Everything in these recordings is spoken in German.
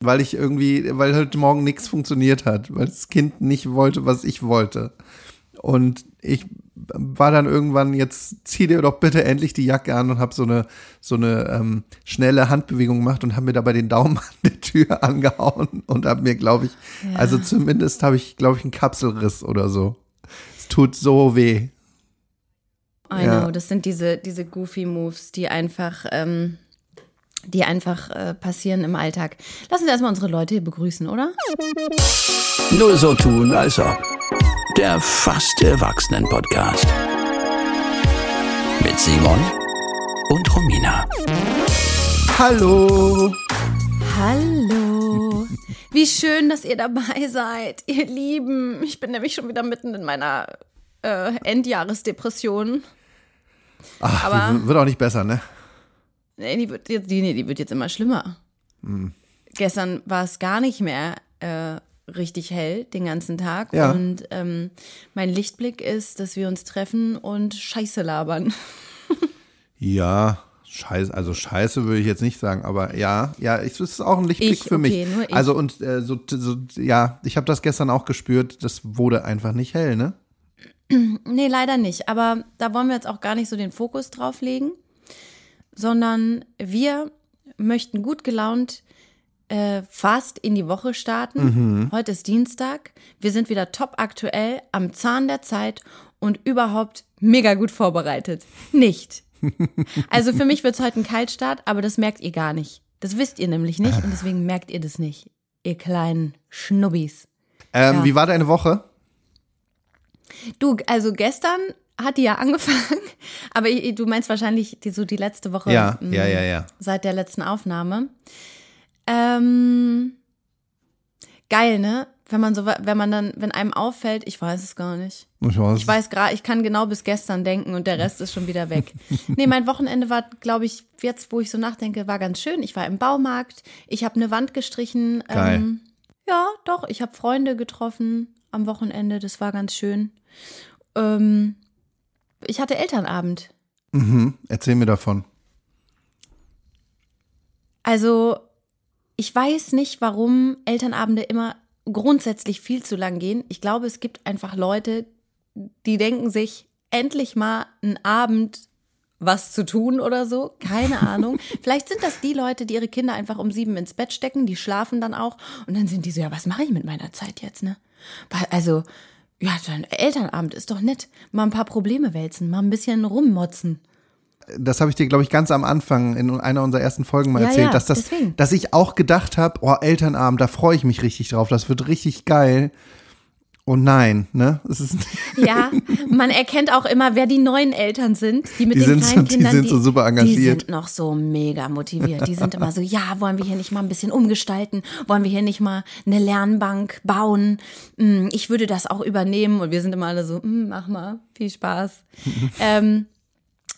weil ich irgendwie, weil heute Morgen nichts funktioniert hat, weil das Kind nicht wollte, was ich wollte. Und ich war dann irgendwann, jetzt zieh dir doch bitte endlich die Jacke an und habe so eine, so eine ähm, schnelle Handbewegung gemacht und habe mir dabei den Daumen an der Tür angehauen und habe mir, glaube ich, ja. also zumindest habe ich, glaube ich, einen Kapselriss oder so. Es tut so weh. I ja. know, das sind diese, diese goofy Moves, die einfach, ähm, die einfach äh, passieren im Alltag. Lassen Sie erstmal unsere Leute hier begrüßen, oder? Nur so tun, also der fast Erwachsenen-Podcast. Mit Simon und Romina. Hallo. Hallo. Wie schön, dass ihr dabei seid, ihr Lieben. Ich bin nämlich schon wieder mitten in meiner äh, Endjahresdepression. Ach, Aber wird auch nicht besser, ne? Nee, die wird jetzt, die, nee, die wird jetzt immer schlimmer. Hm. Gestern war es gar nicht mehr äh, richtig hell den ganzen Tag. Ja. Und ähm, mein Lichtblick ist, dass wir uns treffen und Scheiße labern. ja, Scheiße, also Scheiße würde ich jetzt nicht sagen, aber ja, ja, es ist auch ein Lichtblick ich, für okay, mich. Also und äh, so, so, ja, ich habe das gestern auch gespürt, das wurde einfach nicht hell, ne? Nee, leider nicht. Aber da wollen wir jetzt auch gar nicht so den Fokus drauf legen, sondern wir möchten gut gelaunt äh, fast in die Woche starten. Mhm. Heute ist Dienstag. Wir sind wieder top aktuell, am Zahn der Zeit und überhaupt mega gut vorbereitet. Nicht. Also für mich wird es heute ein Kaltstart, aber das merkt ihr gar nicht. Das wisst ihr nämlich nicht und deswegen merkt ihr das nicht. Ihr kleinen Schnubbis. Ähm, ja. Wie war deine Woche? Du, also gestern hat die ja angefangen, aber du meinst wahrscheinlich die, so die letzte Woche. Ja, ja, ja, ja. Seit der letzten Aufnahme. Ähm, geil, ne? Wenn man so, wenn man dann, wenn einem auffällt, ich weiß es gar nicht. Ich weiß. Ich weiß gerade, ich kann genau bis gestern denken und der Rest ist schon wieder weg. nee, mein Wochenende war, glaube ich, jetzt, wo ich so nachdenke, war ganz schön. Ich war im Baumarkt, ich habe eine Wand gestrichen. Geil. Ähm, ja, doch, ich habe Freunde getroffen am Wochenende, das war ganz schön. Ähm, ich hatte Elternabend. Mhm, erzähl mir davon. Also, ich weiß nicht, warum Elternabende immer grundsätzlich viel zu lang gehen. Ich glaube, es gibt einfach Leute, die denken sich, endlich mal einen Abend was zu tun oder so. Keine Ahnung. Vielleicht sind das die Leute, die ihre Kinder einfach um sieben ins Bett stecken, die schlafen dann auch und dann sind die so, ja, was mache ich mit meiner Zeit jetzt, ne? Also, ja, dein Elternabend ist doch nett. Mal ein paar Probleme wälzen, mal ein bisschen rummotzen das habe ich dir, glaube ich, ganz am Anfang in einer unserer ersten Folgen mal ja, erzählt, ja, dass, das, dass ich auch gedacht habe, oh, Elternabend, da freue ich mich richtig drauf, das wird richtig geil. Und nein, ne? Es ist ja, man erkennt auch immer, wer die neuen Eltern sind, die mit die den kleinen so, Kindern, die sind so super engagiert. Die sind noch so mega motiviert. Die sind immer so, ja, wollen wir hier nicht mal ein bisschen umgestalten? Wollen wir hier nicht mal eine Lernbank bauen? Hm, ich würde das auch übernehmen. Und wir sind immer alle so, hm, mach mal, viel Spaß. ähm,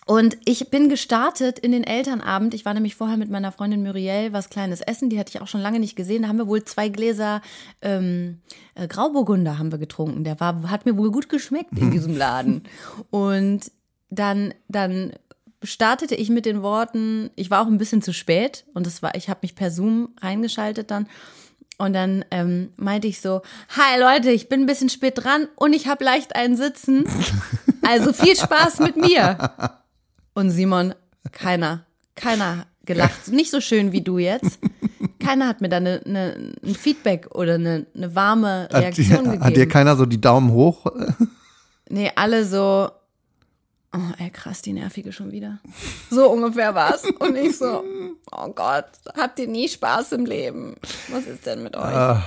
und ich bin gestartet in den Elternabend. Ich war nämlich vorher mit meiner Freundin Muriel was Kleines essen. Die hatte ich auch schon lange nicht gesehen. Da haben wir wohl zwei Gläser ähm, äh, Grauburgunder haben wir getrunken. Der war, hat mir wohl gut geschmeckt in diesem Laden. Und dann, dann startete ich mit den Worten, ich war auch ein bisschen zu spät und das war, ich habe mich per Zoom reingeschaltet dann. Und dann ähm, meinte ich so, hi Leute, ich bin ein bisschen spät dran und ich habe leicht einen Sitzen. Also viel Spaß mit mir. Und Simon, keiner, keiner gelacht. Nicht so schön wie du jetzt. Keiner hat mir da eine, eine, ein Feedback oder eine, eine warme Reaktion hat, gegeben. Hat dir keiner so die Daumen hoch? Nee, alle so, oh ey, krass, die nervige schon wieder. So ungefähr war's. Und ich so, oh Gott, habt ihr nie Spaß im Leben? Was ist denn mit euch? Ah.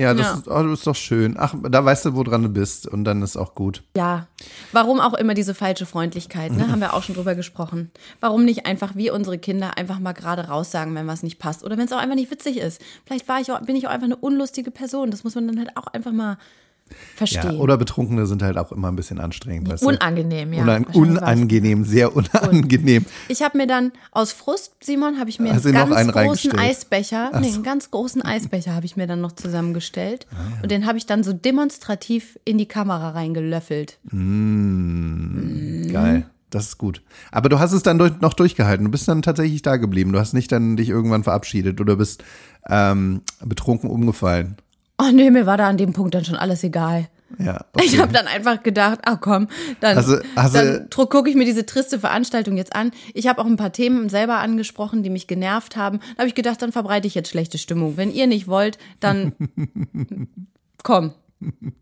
Ja, das, ja. Ist, oh, ist doch schön. Ach, da weißt du, woran du bist und dann ist auch gut. Ja. Warum auch immer diese falsche Freundlichkeit, ne? Haben wir auch schon drüber gesprochen. Warum nicht einfach wie unsere Kinder einfach mal gerade raussagen, wenn was nicht passt oder wenn es auch einfach nicht witzig ist. Vielleicht war ich auch, bin ich auch einfach eine unlustige Person. Das muss man dann halt auch einfach mal Verstehe. Ja, oder Betrunkene sind halt auch immer ein bisschen anstrengend. Weißt unangenehm, ja. Unan unangenehm, sehr unangenehm. Ich habe mir dann aus Frust, Simon, habe ich mir einen ganz einen großen Eisbecher, nee, einen ganz großen Eisbecher habe ich mir dann noch zusammengestellt. Ah, ja. Und den habe ich dann so demonstrativ in die Kamera reingelöffelt. Mm, mm. Geil. Das ist gut. Aber du hast es dann durch, noch durchgehalten. Du bist dann tatsächlich da geblieben. Du hast nicht dann dich irgendwann verabschiedet oder bist ähm, betrunken umgefallen. Oh nee, mir war da an dem Punkt dann schon alles egal. Ja. Ich okay. habe dann einfach gedacht, ach komm, dann, Also- also- dann gucke ich mir diese triste Veranstaltung jetzt an. Ich habe auch ein paar Themen selber angesprochen, die mich genervt haben. Da habe ich gedacht, dann verbreite ich jetzt schlechte Stimmung. Wenn ihr nicht wollt, dann komm.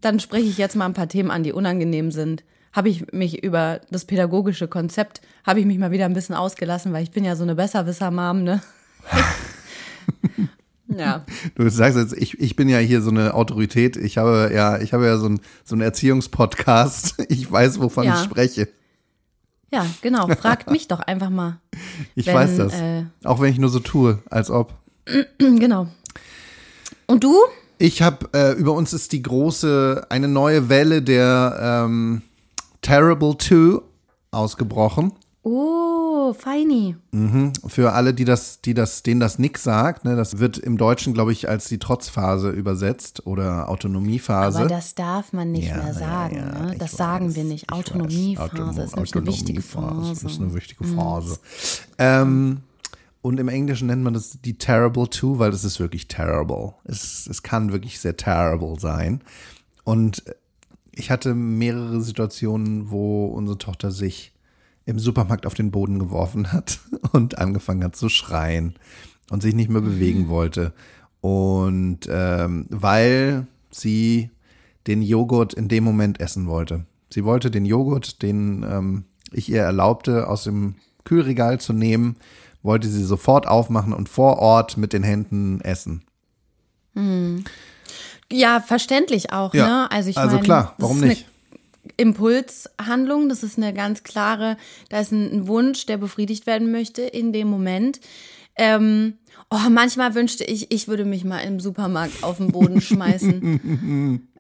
Dann spreche ich jetzt mal ein paar Themen an, die unangenehm sind. Habe ich mich über das pädagogische Konzept, habe ich mich mal wieder ein bisschen ausgelassen, weil ich bin ja so eine Besserwisser-Mom, ne? ja. Du sagst jetzt, ich, ich bin ja hier so eine Autorität. Ich habe ja, ich habe ja so einen so einen Erziehungspodcast. Ich weiß, wovon Ja. ich spreche. Ja, genau. Fragt mich doch einfach mal. Ich Wenn, weiß das. äh, Auch wenn ich nur so tue, als ob. Genau. Und du? Ich habe, äh, über uns ist die große, eine neue Welle der ähm, Terrible 2 ausgebrochen. Oh, feini. Für alle, die das, die das, denen das nix sagt, ne, das wird im Deutschen, glaube ich, als die Trotzphase übersetzt oder Autonomiephase. Aber das darf man nicht Ja, mehr ja, sagen. ja, ne? ich Das weiß, sagen wir nicht. Autonomiephase Autonom- ist nämlich eine wichtige Phase. ist eine wichtige Phase. Ähm, und im Englischen nennt man das die Terrible Two, weil das ist wirklich terrible. Es, es kann wirklich sehr terrible sein. Und ich hatte mehrere Situationen, wo unsere Tochter sich im Supermarkt auf den Boden geworfen hat und angefangen hat zu schreien und sich nicht mehr bewegen wollte. Und ähm, weil sie den Joghurt in dem Moment essen wollte. Sie wollte den Joghurt, den ähm, ich ihr erlaubte, aus dem Kühlregal zu nehmen, wollte sie sofort aufmachen und vor Ort mit den Händen essen. Ja, verständlich auch. Ja, Ne? Also, ich also meine, klar, warum nicht? Impulshandlung, das ist eine ganz klare, da ist ein, Wunsch, der befriedigt werden möchte in dem Moment. Ähm, oh, manchmal wünschte ich, ich würde mich mal im Supermarkt auf den Boden schmeißen.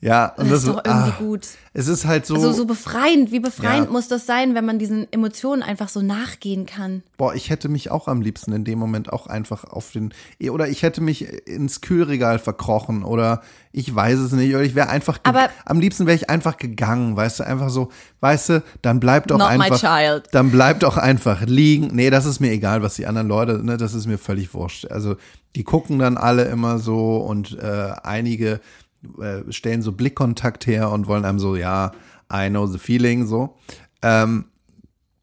Ja, und Das ist doch irgendwie ah, gut. Es ist halt so, So, so befreiend. Wie befreiend Ja. muss das sein, wenn man diesen Emotionen einfach so nachgehen kann? boah, ich hätte mich auch am liebsten in dem Moment auch einfach auf den, oder ich hätte mich ins Kühlregal verkrochen oder ich weiß es nicht, oder ich wäre einfach, Aber- am liebsten wäre ich einfach gegangen, weißt du, einfach so, weißt du, dann bleibt doch einfach, dann bleibt doch einfach liegen. Nee, das ist mir egal, was die anderen Leute, ne, das ist mir völlig wurscht. Also, die gucken dann alle immer so und äh, einige äh, stellen so Blickkontakt her und wollen einem so, ja, I know the feeling, so. Ähm,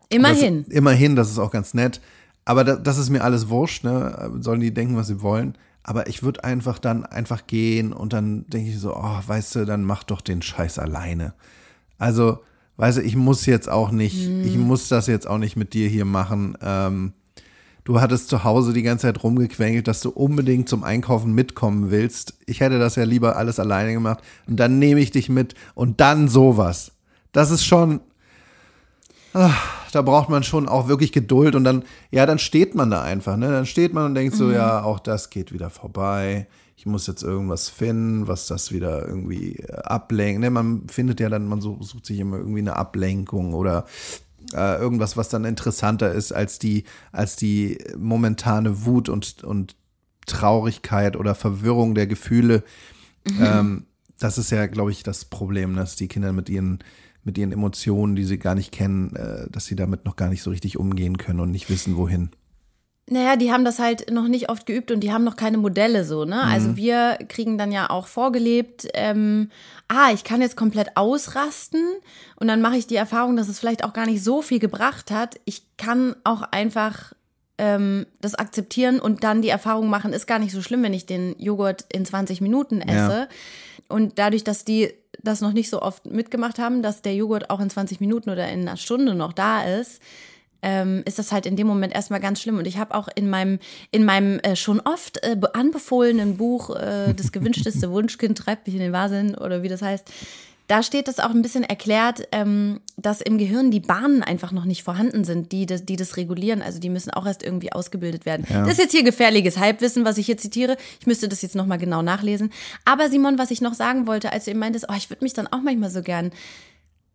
Immerhin. das, immerhin, das ist auch ganz nett. Aber das, das ist mir alles wurscht, ne? Sollen die denken, was sie wollen. Aber ich würde einfach dann einfach gehen und dann denke ich so, oh, weißt du, dann mach doch den Scheiß alleine. Also, weißt du, ich muss jetzt auch nicht, ich muss das jetzt auch nicht mit dir hier machen. Ähm, du hattest zu Hause die ganze Zeit rumgequengelt, dass du unbedingt zum Einkaufen mitkommen willst. Ich hätte das ja lieber alles alleine gemacht. Und dann nehme ich dich mit und dann sowas. Das ist schon, da braucht man schon auch wirklich Geduld und dann, ja, dann steht man da einfach, ne? Dann steht man und denkt so, ja, auch das geht wieder vorbei. Ich muss jetzt irgendwas finden, was das wieder irgendwie äh, ablenkt. Ne? Man findet ja dann, man sucht, sucht sich immer irgendwie eine Ablenkung oder äh, irgendwas, was dann interessanter ist als die, als die momentane Wut und, und Traurigkeit oder Verwirrung der Gefühle. Ähm, das ist ja, glaube ich, das Problem, dass die Kinder mit ihren, mit ihren Emotionen, die sie gar nicht kennen, äh, dass sie damit noch gar nicht so richtig umgehen können und nicht wissen, wohin. Naja, die haben das halt noch nicht oft geübt und die haben noch keine Modelle so, ne? Also wir kriegen dann ja auch vorgelebt, ähm, ah, ich kann jetzt komplett ausrasten und dann mache ich die Erfahrung, dass es vielleicht auch gar nicht so viel gebracht hat. Ich kann auch einfach ähm, das akzeptieren und dann die Erfahrung machen, ist gar nicht so schlimm, wenn ich den Joghurt in 20 Minuten esse. Und dadurch, dass die das noch nicht so oft mitgemacht haben, dass der Joghurt auch in 20 Minuten oder in einer Stunde noch da ist, ähm, ist das halt in dem Moment erstmal ganz schlimm. Und ich habe auch in meinem, in meinem äh, schon oft äh, be- anbefohlenen Buch äh, Das gewünschteste Wunschkind treibt mich in den Wahnsinn oder wie das heißt, da steht das auch ein bisschen erklärt, ähm, dass im Gehirn die Bahnen einfach noch nicht vorhanden sind, die, das- die das regulieren. Also die müssen auch erst irgendwie ausgebildet werden. Das ist jetzt hier gefährliches Halbwissen, was ich hier zitiere. Ich müsste das jetzt nochmal genau nachlesen. Aber Simon, was ich noch sagen wollte, als du eben meintest, oh, ich würde mich dann auch manchmal so gern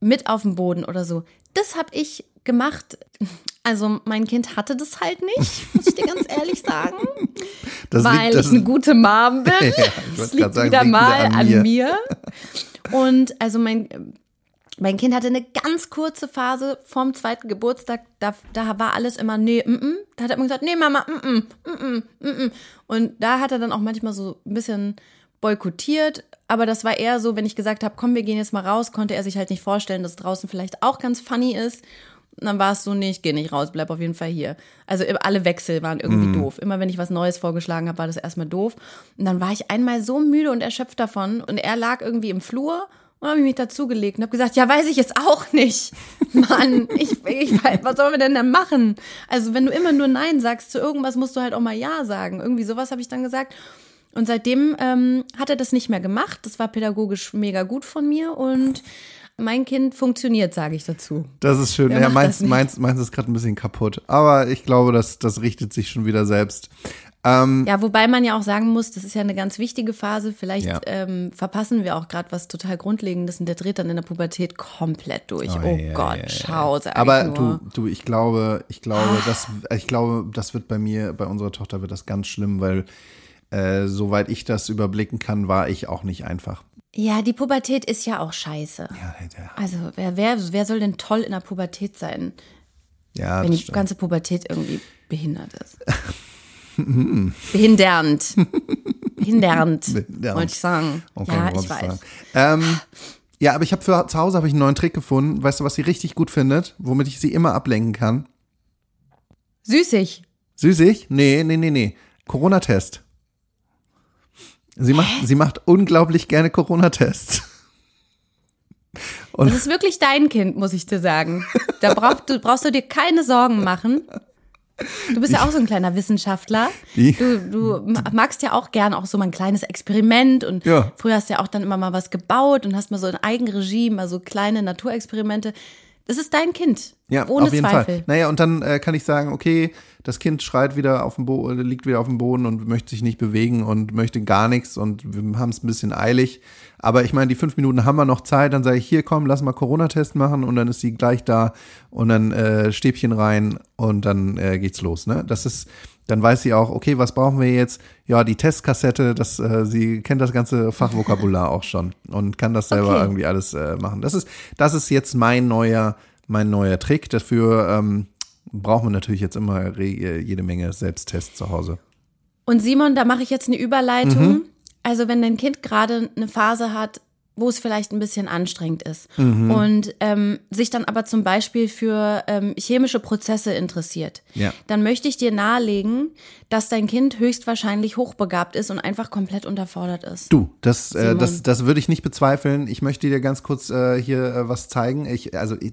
mit auf dem Boden oder so. Das habe ich gemacht. Also mein Kind hatte das halt nicht, muss ich dir ganz ehrlich sagen, Das weil liegt, ich eine gute Mom bin. Ja, das liegt sagen, wieder liegt mal wieder an an mir. mir. Und also mein mein Kind hatte eine ganz kurze Phase vorm zweiten Geburtstag, da, da war alles immer, nee, mm, mm. Da hat er immer gesagt, nee, Mama, mm, mm, mm, mm, mm. Und da hat er dann auch manchmal so ein bisschen boykottiert. Aber das war eher so, wenn ich gesagt habe, komm, wir gehen jetzt mal raus, konnte er sich halt nicht vorstellen, dass draußen vielleicht auch ganz funny ist. Und dann war es so, nee, ich gehe nicht raus, bleib auf jeden Fall hier. Also alle Wechsel waren irgendwie doof. Immer wenn ich was Neues vorgeschlagen habe, war das erstmal doof. Und dann war ich einmal so müde und erschöpft davon und er lag irgendwie im Flur und habe ich mich dazugelegt und habe gesagt, ja, weiß ich jetzt auch nicht. Mann, ich, ich was sollen wir denn da machen? Also wenn du immer nur Nein sagst zu irgendwas, musst du halt auch mal Ja sagen. Irgendwie sowas habe ich dann gesagt. Und seitdem ähm, hat er das nicht mehr gemacht. Das war pädagogisch mega gut von mir und mein Kind funktioniert, sage ich dazu. Das ist schön. Wer Ja, meins, meins, meins ist gerade ein bisschen kaputt. Aber ich glaube, das, das richtet sich schon wieder selbst. Ähm, Ja, wobei man ja auch sagen muss, das ist ja eine ganz wichtige Phase. Vielleicht Ja. ähm, verpassen wir auch gerade was total Grundlegendes und der dreht dann in der Pubertät komplett durch. Oh, ja, Gott, ja, schau, Aber du, du, ich glaube, ich glaube, das, ich glaube, das wird bei mir, bei unserer Tochter wird das ganz schlimm, weil äh, soweit ich das überblicken kann, war ich auch nicht einfach. Ja, die Pubertät ist ja auch scheiße. Ja, ja, Also, wer, wer, wer soll denn toll in der Pubertät sein, ja wenn die stimmt. ganze Pubertät irgendwie behindert ist? Behindernd. Behindernd, Behindernd. wollte ich sagen. Okay, ja, wollte ich weiß. sagen. Ähm, ja, aber ich habe für zu Hause habe ich einen neuen Trick gefunden. Weißt du, was sie richtig gut findet, womit ich sie immer ablenken kann? Süßig. Süßig? Nee, nee, nee, nee. Corona-Test. Sie macht, sie macht unglaublich gerne Corona-Tests. Und Das ist wirklich dein Kind, muss ich dir sagen. Da brauchst du, brauchst du dir keine Sorgen machen. Du bist ja auch so ein kleiner Wissenschaftler. Du, du ma- magst ja auch gern auch so mal ein kleines Experiment und Ja. früher hast du ja auch dann immer mal was gebaut und hast mal so in Eigenregie, mal so kleine Naturexperimente. Das ist dein Kind. Ja, ohne auf jeden Zweifel. Fall. Naja, und dann äh, kann ich sagen, okay, das Kind schreit wieder auf dem Boden, liegt wieder auf dem Boden und möchte sich nicht bewegen und möchte gar nichts und wir haben es ein bisschen eilig. Aber ich meine, die fünf Minuten haben wir noch Zeit. Dann sage ich, hier komm, lass mal Corona-Test machen und dann ist sie gleich da und dann äh, Stäbchen rein und dann äh, geht's los. Ne? Das ist, dann weiß sie auch, okay, was brauchen wir jetzt? Ja, die Testkassette, das, äh, sie kennt das ganze Fachvokabular auch schon und kann das selber Okay. irgendwie alles äh, machen. Das ist, das ist jetzt mein neuer, mein neuer Trick. Dafür ähm, braucht man natürlich jetzt immer äh, jede Menge Selbsttests zu Hause. Und Simon, da mache ich jetzt eine Überleitung. Mhm. Also wenn dein Kind gerade eine Phase hat, wo es vielleicht ein bisschen anstrengend ist Mhm. und ähm, sich dann aber zum Beispiel für ähm, chemische Prozesse interessiert, Ja. dann möchte ich dir nahelegen, dass dein Kind höchstwahrscheinlich hochbegabt ist und einfach komplett unterfordert ist. Du, das, äh, das, das würde ich nicht bezweifeln. Ich möchte dir ganz kurz äh, hier äh, was zeigen. Ich, also ich,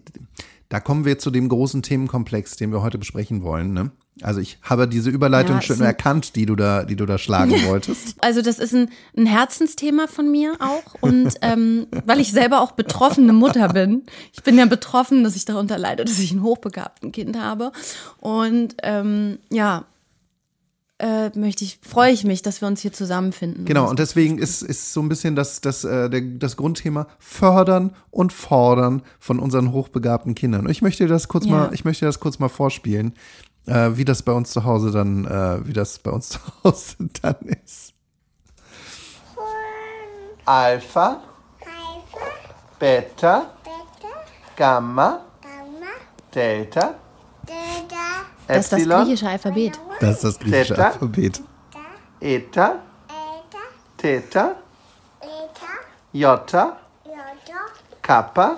da kommen wir zu dem großen Themenkomplex, den wir heute besprechen wollen. Ne? Also ich habe diese Überleitung Ja, schon erkannt, die du da, die du da schlagen wolltest. Also das ist ein, ein Herzensthema von mir auch und ähm, weil ich selber auch betroffene Mutter bin. Ich bin ja betroffen, dass ich darunter leide, dass ich ein hochbegabten Kind habe und ähm, ja, äh, möchte ich, freue ich mich, dass wir uns hier zusammenfinden. Genau, und deswegen ist, ist so ein bisschen das, das, äh, der, das Grundthema Fördern und Fordern von unseren hochbegabten Kindern. Und ich möchte das kurz Ja. mal, ich möchte das kurz mal vorspielen, äh, wie das bei uns zu Hause dann, äh, wie das bei uns zu Hause dann ist. Alpha, Beta, Gamma, Delta, das ist das griechische Alphabet. Das ist das griechische Theta. Alphabet. Eta, Theta, Jota, Kappa,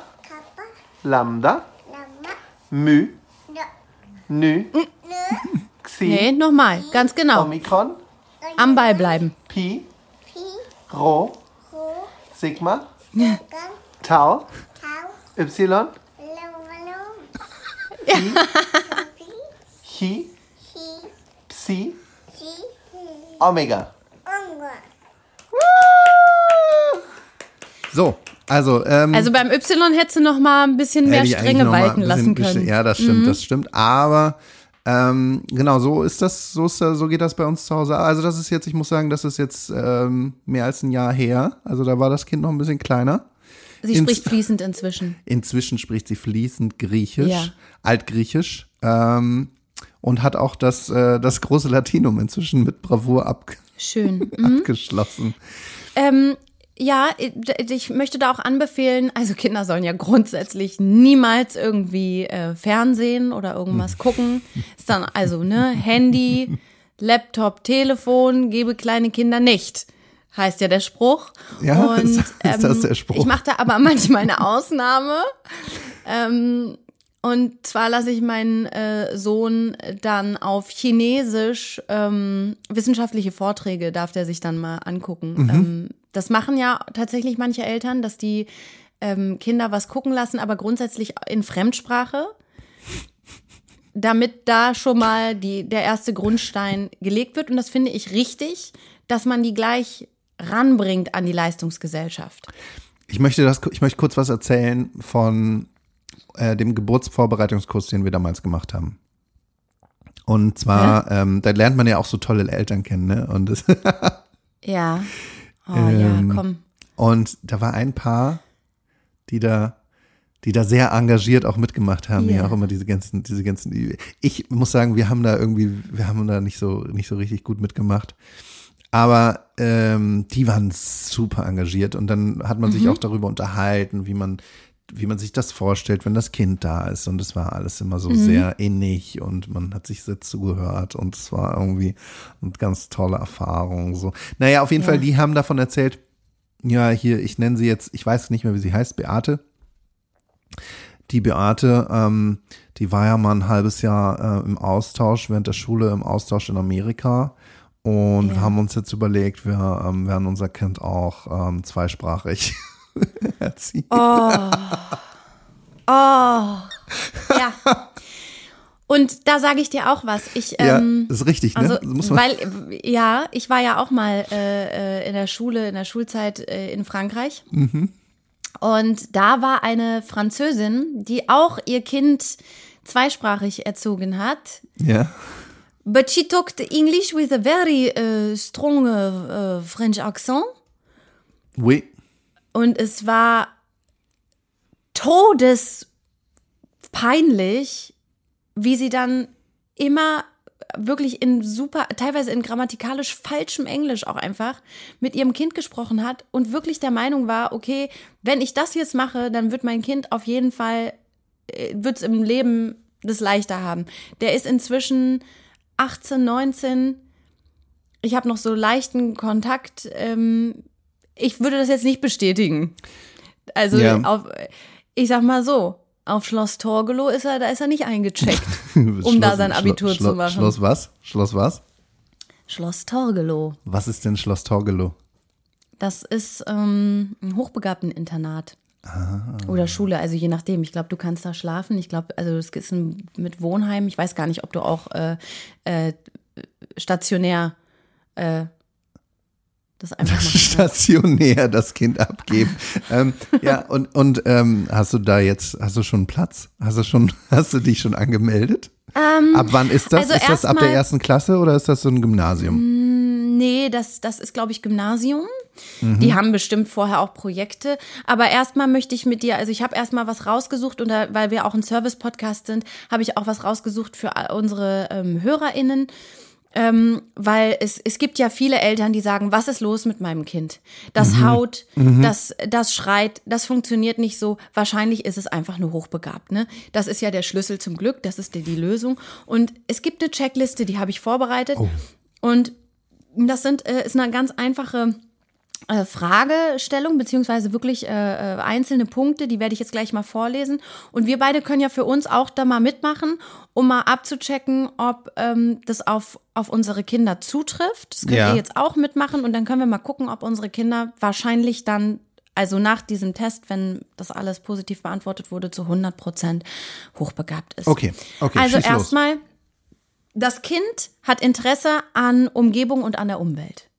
Lambda, Mu, Nü, Xi, Nee, nochmal, ganz genau. Omikron, Am Ball bleiben. Pi, Rho, Sigma, Tau, Y, Chi, Psi, Omega. So, also, ähm, Also beim Y hättest du noch mal ein bisschen mehr Hätte Strenge walten ein lassen bisschen- können. Mhm. Ja, das stimmt, das stimmt. Aber ähm, genau, so ist das, so ist das, so geht das bei uns zu Hause. Also das ist jetzt, ich muss sagen, das ist jetzt ähm, mehr als ein Jahr her. Also da war das Kind noch ein bisschen kleiner. Sie ins- spricht fließend inzwischen. Inzwischen spricht sie fließend Griechisch, Ja. Altgriechisch und hat auch das, äh, das große Latinum inzwischen mit Bravour ab, Schön. Mhm. abgeschlossen. Ähm, Ja, ich möchte da auch anbefehlen, also Kinder sollen ja grundsätzlich niemals irgendwie äh, Fernsehen oder irgendwas gucken. Ist dann also, ne, Handy, Laptop, Telefon, gebe kleine Kinder nicht. Heißt ja der Spruch. Ja, Und, ist- ist das der Spruch? Ich mache da aber manchmal eine Ausnahme. Ähm, und zwar lasse ich meinen äh, Sohn dann auf Chinesisch ähm, wissenschaftliche Vorträge, darf der sich dann mal angucken. Mhm. Ähm, das machen ja tatsächlich manche Eltern, dass die ähm, Kinder was gucken lassen, aber grundsätzlich in Fremdsprache, damit da schon mal die, der erste Grundstein gelegt wird. Und das finde ich richtig, dass man die gleich ranbringt an die Leistungsgesellschaft. Ich möchte das, ich möchte kurz was erzählen von äh, dem Geburtsvorbereitungskurs, den wir damals gemacht haben. Und zwar, ähm, da lernt man ja auch so tolle Eltern kennen, ne? Und, das, Ja. Oh Ähm, ja, komm. und da war ein Paar, die da, die da sehr engagiert auch mitgemacht haben, die Ja. auch immer diese ganzen, diese ganzen, ich muss sagen, wir haben da irgendwie, wir haben da nicht so, nicht so richtig gut mitgemacht. Aber ähm, die waren super engagiert und dann hat man sich auch darüber unterhalten, wie man, wie man sich das vorstellt, wenn das Kind da ist. Und es war alles immer so sehr innig und man hat sich sehr zugehört und es war irgendwie eine ganz tolle Erfahrung. So. Naja, auf jeden Ja. Fall, die haben davon erzählt, ja, hier, ich nenne sie jetzt, ich weiß nicht mehr, wie sie heißt, Beate. Die Beate, ähm, die war ja mal ein halbes Jahr äh, im Austausch, während der Schule im Austausch in Amerika. Und wir Ja. haben uns jetzt überlegt, wir ähm, werden unser Kind auch ähm, zweisprachig erziehen. Oh. Ja. Und da sage ich dir auch was. Ich, ja, ähm, ist richtig, ne? also, weil, ja, ich war ja auch mal äh, äh, in der Schule, in der Schulzeit äh, in Frankreich. Mhm. Und da war eine Französin, die auch ihr Kind zweisprachig erzogen hat. ja. But she talked English with a very uh, strong uh, French accent. Oui. Und es war todespeinlich, wie sie dann immer wirklich in super, teilweise in grammatikalisch falschem Englisch auch einfach mit ihrem Kind gesprochen hat und wirklich der Meinung war, okay, wenn ich das jetzt mache, dann wird mein Kind auf jeden Fall, wird es im Leben das leichter haben. Der ist inzwischen 18, 19. Ich habe noch so leichten Kontakt. Ähm, ich würde das jetzt nicht bestätigen. Also Ja. auf, ich sag mal so, auf Schloss Torgelow ist er, da ist er nicht eingecheckt, um da sein Abitur Schloss, zu machen. Schloss was? Schloss was? Schloss Torgelow. Was ist denn Schloss Torgelow? Das ist ähm, ein Hochbegabten-Internat. Ah. Oder Schule, also je nachdem. Ich glaube, du kannst da schlafen. Ich glaube, also es ist ein, mit Wohnheim. Ich weiß gar nicht, ob du auch äh, äh, stationär äh, das einfach machen. Stationär das Kind abgeben. ähm, ja, und, und ähm, hast du da jetzt, hast du schon Platz? Hast du schon, hast du dich schon angemeldet? ab wann ist das? also ist das ab der ersten Klasse oder ist das so ein Gymnasium? Nee, das, das ist, glaube ich, Gymnasium. Mhm. Die haben bestimmt vorher auch Projekte. Aber erstmal möchte ich mit dir, also ich habe erstmal was rausgesucht und da, weil wir auch ein Service-Podcast sind, habe ich auch was rausgesucht für unsere ähm, HörerInnen. Ähm, weil es, es gibt ja viele Eltern, die sagen, was ist los mit meinem Kind? Das Mhm. haut, das, das schreit, das funktioniert nicht so. Wahrscheinlich ist es einfach nur hochbegabt. Ne? Das ist ja der Schlüssel zum Glück, das ist die, die Lösung. Und es gibt eine Checkliste, die habe ich vorbereitet. Und das sind, äh, ist eine ganz einfache Fragestellung, beziehungsweise wirklich äh, äh, einzelne Punkte, die werde ich jetzt gleich mal vorlesen. Und wir beide können ja für uns auch da mal mitmachen, um mal abzuchecken, ob ähm, das auf, auf unsere Kinder zutrifft. Das könnt Ja. ihr jetzt auch mitmachen und dann können wir mal gucken, ob unsere Kinder wahrscheinlich dann, also nach diesem Test, wenn das alles positiv beantwortet wurde, zu 100 Prozent hochbegabt ist. Okay, okay, Also erstmal, das Kind hat Interesse an Umgebung und an der Umwelt.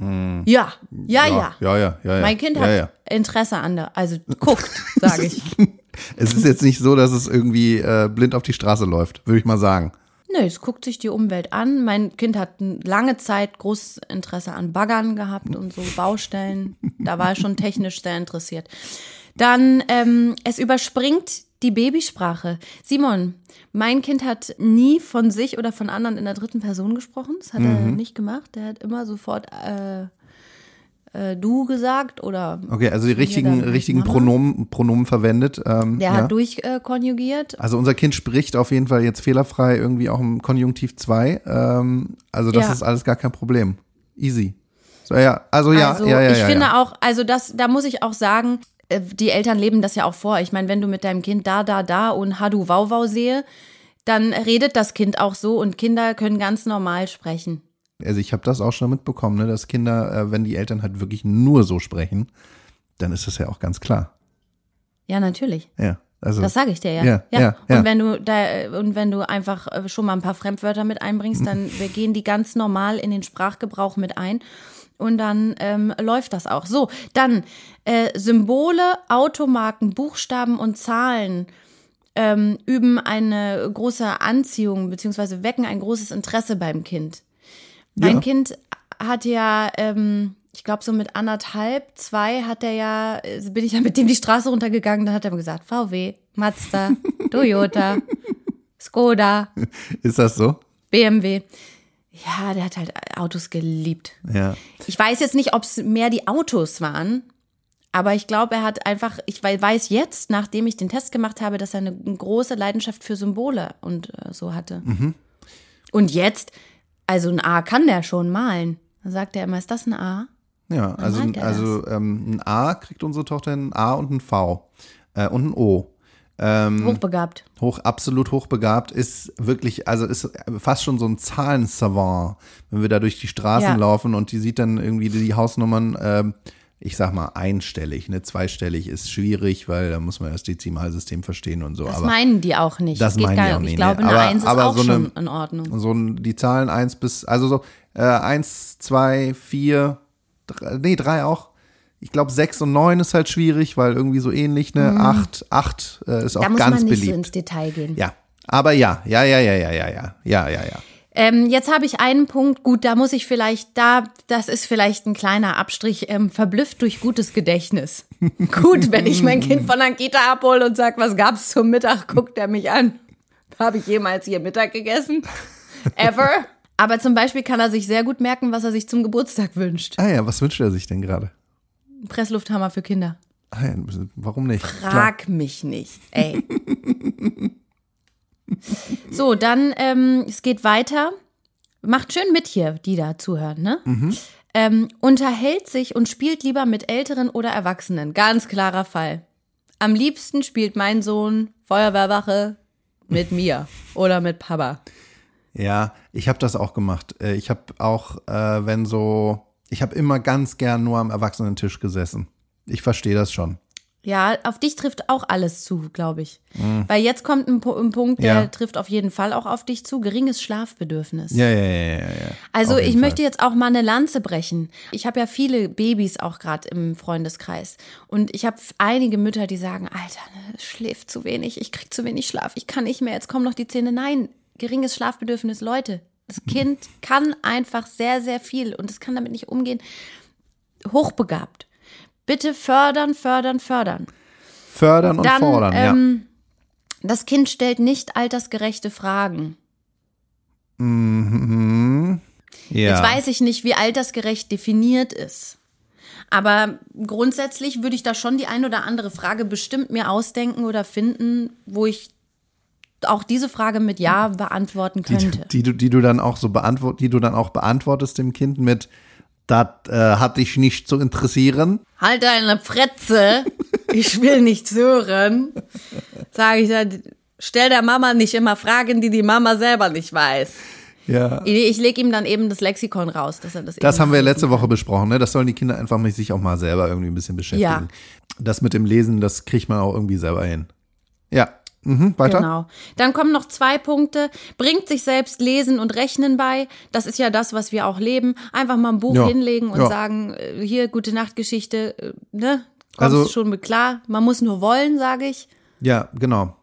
Ja, ja, ja. Hm. ja, ja, ja, ja. Mein Kind ja, hat ja. Interesse an der, also guckt, sage ich. Es ist jetzt nicht so, dass es irgendwie äh, blind auf die Straße läuft, würde ich mal sagen. Nö, es guckt sich die Umwelt an. Mein Kind hat lange Zeit großes Interesse an Baggern gehabt und so Baustellen. Da war er schon technisch sehr interessiert. Dann, ähm, es überspringt die Babysprache. Simon, mein Kind hat nie von sich oder von anderen in der dritten Person gesprochen. Das hat er nicht gemacht. Er hat immer sofort äh, äh, du gesagt oder Okay, also die richtigen, richtigen. Pronomen, Pronomen verwendet. Ähm, der ja. hat durchkonjugiert. Also unser Kind spricht auf jeden Fall jetzt fehlerfrei irgendwie auch im Konjunktiv 2. Ähm, also das Ja. ist alles gar kein Problem. Easy. So, ja, also ja, also ja, ja, ich ja, finde auch, also das, da muss ich auch sagen, äh, die Eltern leben das ja auch vor. Ich meine, wenn du mit deinem Kind da, da, da und Hadu Wau Wau sehe, dann redet das Kind auch so und Kinder können ganz normal sprechen. Also ich habe das auch schon mitbekommen, ne, dass Kinder, äh, wenn die Eltern halt wirklich nur so sprechen, dann ist das ja auch ganz klar. Ja, natürlich. Ja. Also Das sage ich dir ja. Ja, ja, und ja. wenn du da und wenn du einfach äh, schon mal ein paar Fremdwörter mit einbringst, dann wir gehen die ganz normal in den Sprachgebrauch mit ein. Und dann ähm, läuft das auch. So, dann äh, Symbole, Automarken, Buchstaben und Zahlen ähm, üben eine große Anziehung beziehungsweise wecken ein großes Interesse beim Kind. Mein Ja. Kind hat ja, ähm, ich glaube so mit anderthalb, zwei hat er ja, äh, bin ich ja mit dem die Straße runtergegangen, da hat er gesagt, VW, Mazda, Toyota, Skoda, ist das so? BMW. Ja, der hat halt Autos geliebt. Ja. Ich weiß jetzt nicht, ob es mehr die Autos waren, aber ich glaube, er hat einfach, ich wei- weiß jetzt, nachdem ich den Test gemacht habe, dass er eine große Leidenschaft für Symbole und äh, so hatte. Und jetzt, also ein A kann der schon malen. Dann sagt er immer, ist das ein A? Ja, also, meint er also ähm, ein A kriegt unsere Tochter ein A und ein V äh, und ein O. Ähm, Hochbegabt. hoch, absolut hochbegabt, ist wirklich, also ist fast schon so ein Zahlensavant, wenn wir da durch die Straßen Ja. laufen und die sieht dann irgendwie die Hausnummern, ähm, ich sag mal, einstellig, ne, zweistellig ist schwierig, weil da muss man das Dezimalsystem verstehen und so. Das aber meinen die auch nicht. Das geht meinen gar die auch Ich nicht, glaube, ne? eine Aber- Eins ist aber auch so eine- schon in Ordnung. so ein, die Zahlen eins bis, also so äh, eins, zwei, vier, drei, nee, drei auch. Ich glaube, sechs und neun ist halt schwierig, weil irgendwie so ähnlich, ne? Acht, acht äh, ist auch Mhm. Da muss ganz man nicht so beliebt. ins Detail gehen. Ja, aber ja, ja, ja, ja, ja, ja, ja, ja, ja, ja. Ähm, jetzt habe ich einen Punkt, gut, da muss ich vielleicht, da, das ist vielleicht ein kleiner Abstrich, ähm, verblüfft durch gutes Gedächtnis. gut, wenn ich mein Kind von der Kita abhole und sag, was gab's zum Mittag, guckt er mich an. Habe ich jemals hier Mittag gegessen? Ever? Aber zum Beispiel kann er sich sehr gut merken, was er sich zum Geburtstag wünscht. Ah ja, was wünscht er sich denn gerade? Presslufthammer für Kinder. Ah warum nicht? Klar. Frag mich nicht, ey. so, dann, ähm, es geht weiter. Macht schön mit hier, die da zuhören, ne? Ähm, unterhält sich und spielt lieber mit Älteren oder Erwachsenen. Ganz klarer Fall. Am liebsten spielt mein Sohn Feuerwehrwache mit mir oder mit Papa. Ja, ich habe das auch gemacht. Äh, Ich habe auch, äh, wenn so, ich habe immer ganz gern nur am Erwachsenentisch gesessen. Ich verstehe das schon. Ja, auf dich trifft auch alles zu, glaube ich. Weil jetzt kommt ein, ein Punkt, der Mhm. Ja. trifft auf jeden Fall auch auf dich zu. Geringes Schlafbedürfnis. Ja, ja, ja, ja, ja. Also ich Fall. möchte jetzt auch mal eine Lanze brechen. Ich habe ja viele Babys auch gerade im Freundeskreis. Und ich habe einige Mütter, die sagen, Alter, ne, schläft zu wenig, ich krieg zu wenig Schlaf, ich kann nicht mehr, jetzt kommen noch die Zähne. Nein, geringes Schlafbedürfnis, Leute. Das Kind kann einfach sehr, sehr viel und es kann damit nicht umgehen. Hochbegabt. Bitte fördern, fördern, fördern. Fördern und Dann, fordern, ja. ähm, das Kind stellt nicht altersgerechte Fragen. Mhm. Ja. Jetzt weiß ich nicht, wie altersgerecht definiert ist. Aber grundsätzlich würde ich da schon die ein oder andere Frage bestimmt mir ausdenken oder finden, wo ich auch diese Frage mit Ja beantworten die, könnte. die, du, die du dann auch so beantwort, die du dann auch beantwortest dem Kind mit, das äh, hat dich nicht zu interessieren. halt deine Fretze, ich will nichts hören. Sage ich dann, stell der Mama nicht immer Fragen, die die Mama selber nicht weiß. Ja. Ich lege ihm dann eben das Lexikon raus, dass er das Das haben wir letzte kann. Woche besprochen, ne? Das sollen die Kinder einfach mit sich auch mal selber irgendwie ein bisschen beschäftigen. Ja. Das mit dem Lesen, das kriegt man auch irgendwie selber hin. Ja. Mhm, weiter. Genau. Dann kommen noch zwei Punkte. Bringt sich selbst Lesen und Rechnen bei. Das ist ja das, was wir auch leben. Einfach mal ein Buch Ja. hinlegen und Ja. sagen, äh, hier, gute Nachtgeschichte, äh, ne? Kommst Also- schon mit klar. Man muss nur wollen, sage ich. Ja, genau.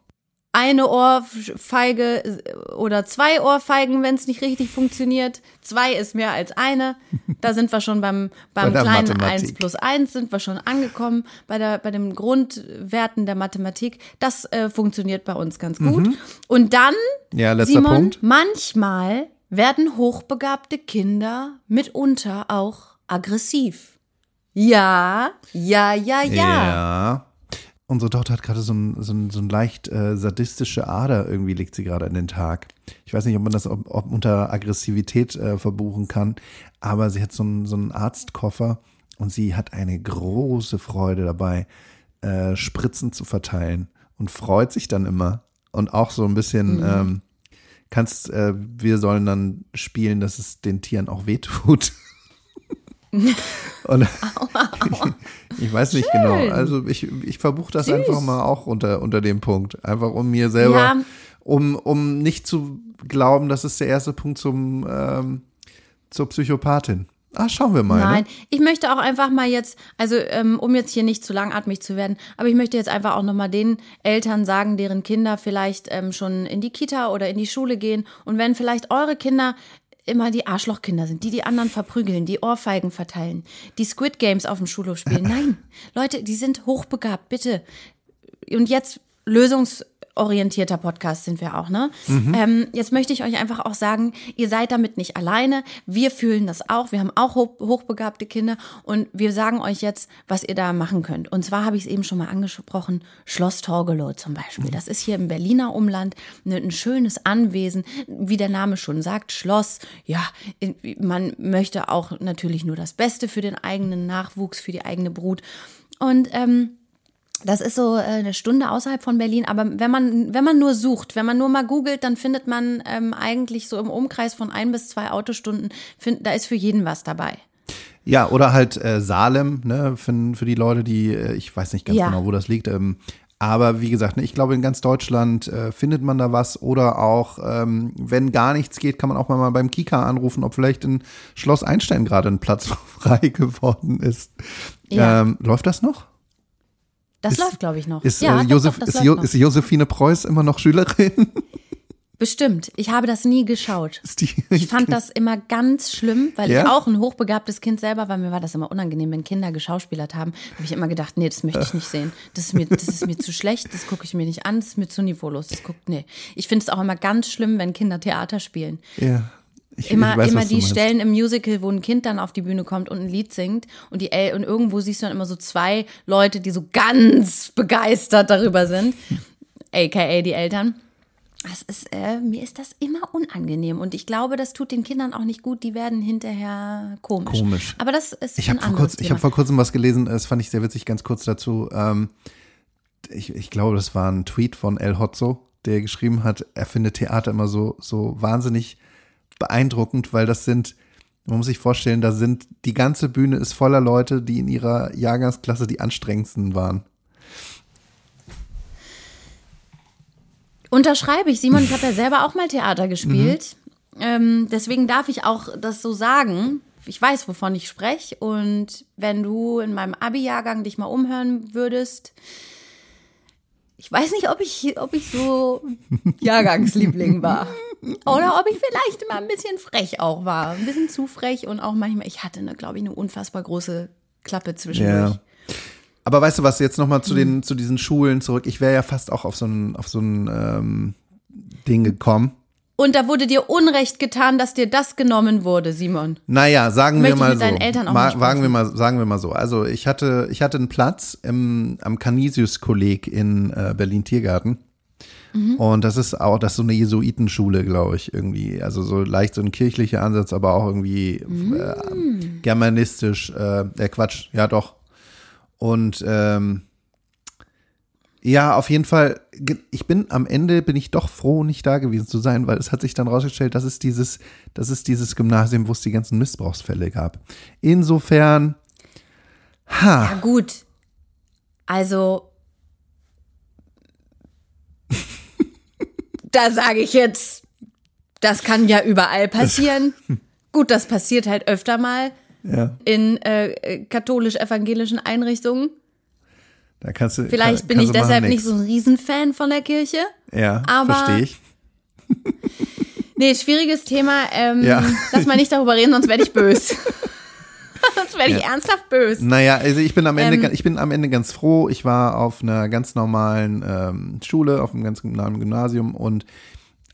Eine Ohrfeige äh, oder zwei Ohrfeigen, wenn es nicht richtig funktioniert. Zwei ist mehr als eine. Da sind wir schon beim, beim der kleinen Mathematik. 1 plus 1 sind wir schon angekommen. Bei, der, bei den Grundwerten der Mathematik. Das äh, funktioniert bei uns ganz gut. Und dann Ja, Simon, Punkt. manchmal werden hochbegabte Kinder mitunter auch aggressiv. Ja, ja, ja, ja. Ja. Unsere Tochter hat gerade so ein, so ein, so ein leicht äh, sadistische Ader, irgendwie legt sie gerade an den Tag. Ich weiß nicht, ob man das ob, ob unter Aggressivität äh, verbuchen kann, aber sie hat so einen, so einen Arztkoffer und sie hat eine große Freude dabei, äh, Spritzen zu verteilen und freut sich dann immer. Und auch so ein bisschen, ähm, kannst, äh, wir sollen dann spielen, dass es den Tieren auch wehtut. Und ich weiß nicht genau. Also ich, ich verbuche das einfach mal auch unter, unter dem Punkt. Einfach um mir selber, Ja. um, um nicht zu glauben, das ist der erste Punkt zum, ähm, zur Psychopathin. Ah, schauen wir mal. Nein, Ne? ich möchte auch einfach mal jetzt, also ähm, um jetzt hier nicht zu langatmig zu werden, aber ich möchte jetzt einfach auch nochmal den Eltern sagen, deren Kinder vielleicht ähm, schon in die Kita oder in die Schule gehen und wenn vielleicht eure Kinder immer die Arschlochkinder sind, die die anderen verprügeln, die Ohrfeigen verteilen, die Squid Games auf dem Schulhof spielen. Nein, Leute, die sind hochbegabt, bitte. Und jetzt lösungsorientierter Podcast sind wir auch, ne? Ähm, jetzt möchte ich euch einfach auch sagen, ihr seid damit nicht alleine. Wir fühlen das auch. Wir haben auch hoch, hochbegabte Kinder und wir sagen euch jetzt, was ihr da machen könnt. Und zwar habe ich es eben schon mal angesprochen, Schloss Torgelow zum Beispiel. Das ist hier im Berliner Umland ein, ein schönes Anwesen, wie der Name schon sagt, Schloss. Ja, man möchte auch natürlich nur das Beste für den eigenen Nachwuchs, für die eigene Brut. Und ähm, das ist so äh, eine Stunde außerhalb von Berlin, aber wenn man, wenn man nur sucht, wenn man nur mal googelt, dann findet man ähm, eigentlich so im Umkreis von ein bis zwei Autostunden, find, da ist für jeden was dabei. Ja, oder halt äh, Salem, ne, für, für die Leute, die, äh, ich weiß nicht ganz Ja. genau, wo das liegt. Ähm, aber wie gesagt, ne, ich glaube, in ganz Deutschland äh, findet man da was. Oder auch, ähm, wenn gar nichts geht, kann man auch mal beim Kika anrufen, ob vielleicht in Schloss Einstein gerade ein Platz frei geworden ist. Ja. Ähm, läuft das noch? Das Ist- läuft, glaube ich, noch. Ist, ja, äh, doch, Josef, doch, das ist, jo noch. ist Josephine Preuß immer noch Schülerin? Bestimmt. Ich habe das nie geschaut. Ich fand das immer ganz schlimm, weil Ja? ich auch ein hochbegabtes Kind selber war. Mir war das immer unangenehm, wenn Kinder geschauspielert haben. Da habe ich immer gedacht, nee, das möchte ich nicht sehen. Das ist mir, das ist mir zu schlecht, das gucke ich mir nicht an, das ist mir zu niveaulos. Das guckt, nee. Ich finde es auch immer ganz schlimm, wenn Kinder Theater spielen. ja. Ich, Immer, ich weiß, immer die. Stellen im Musical, wo ein Kind dann auf die Bühne kommt und ein Lied singt und die El und irgendwo siehst du dann immer so zwei Leute, die so ganz begeistert darüber sind, aka die Eltern. Das ist, äh, mir ist das immer unangenehm und ich glaube, das tut den Kindern auch nicht gut. Die werden hinterher komisch. Komisch. Aber das ist Ich ein habe vor, anderes kurz, ich Thema. hab vor kurzem was gelesen, das fand ich sehr witzig, ganz kurz dazu. Ähm, ich, ich glaube, das war ein Tweet von El Hotzo, der geschrieben hat, er findet Theater immer so, so wahnsinnig beeindruckend, weil das sind, man muss sich vorstellen, da sind, die ganze Bühne ist voller Leute, die in ihrer Jahrgangsklasse die anstrengendsten waren. Unterschreibe ich, Simon. Ich habe ja selber auch mal Theater gespielt. Mhm. Ähm, deswegen darf ich auch das so sagen. Ich weiß, wovon ich spreche. Und wenn du in meinem Abi-Jahrgang dich mal umhören würdest, ich weiß nicht, ob ich, ob ich so Jahrgangsliebling war. Oder ob ich vielleicht mal ein bisschen frech auch war. Ein bisschen zu frech und auch manchmal, ich hatte, eine, glaube ich, eine unfassbar große Klappe zwischendurch. Ja. Aber weißt du was, jetzt nochmal zu den, zu diesen Schulen zurück. Ich wäre ja fast auch auf so ein, auf so ein ähm, Ding gekommen. Und da wurde dir Unrecht getan, dass dir das genommen wurde, Simon. Naja, sagen Möchte wir mal mit so. deinen Eltern auch Ma- mal sagen, wir mal, sagen wir mal so. Also ich hatte, ich hatte einen Platz im, am Canisius-Kolleg in äh, Berlin-Tiergarten. Mhm. Und das ist auch, das ist so eine Jesuitenschule, glaube ich, irgendwie. Also so leicht so ein kirchlicher Ansatz, aber auch irgendwie Mm. äh, germanistisch, äh, äh, Quatsch, ja doch. Und ähm, ja, auf jeden Fall, ich bin am Ende, bin ich doch froh, nicht da gewesen zu sein, weil es hat sich dann rausgestellt, das ist dieses, das ist dieses Gymnasium, wo es die ganzen Missbrauchsfälle gab. Insofern, Ja, gut. Also. Da sage ich jetzt, das kann ja überall passieren. Gut, das passiert halt öfter mal ja, in äh, katholisch-evangelischen Einrichtungen. da kannst du. Vielleicht kann, bin ich deshalb nicht so ein Riesenfan von der Kirche. Ja, aber- verstehe ich. Nee, schwieriges Thema. Ähm, Ja. Lass mal nicht darüber reden, sonst werde ich böse. sonst werde ich Ja. ernsthaft böse. Naja, also ich bin am Ende, Ähm, ich bin am Ende ganz froh. Ich war auf einer ganz normalen ähm, Schule, auf einem ganz normalen Gymnasium und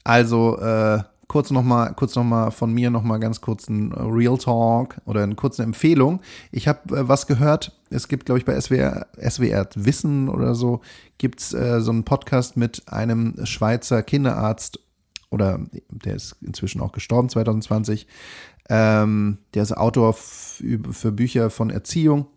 also äh, kurz nochmal kurz noch mal von mir nochmal ganz kurz ein Real Talk oder eine kurze Empfehlung. Ich habe äh, was gehört, es gibt, glaube ich, bei SWR, SWR Wissen oder so, gibt es äh, so einen Podcast mit einem Schweizer Kinderarzt oder der ist inzwischen auch gestorben, 2020. Ähm, der ist Autor für Bücher von Erziehung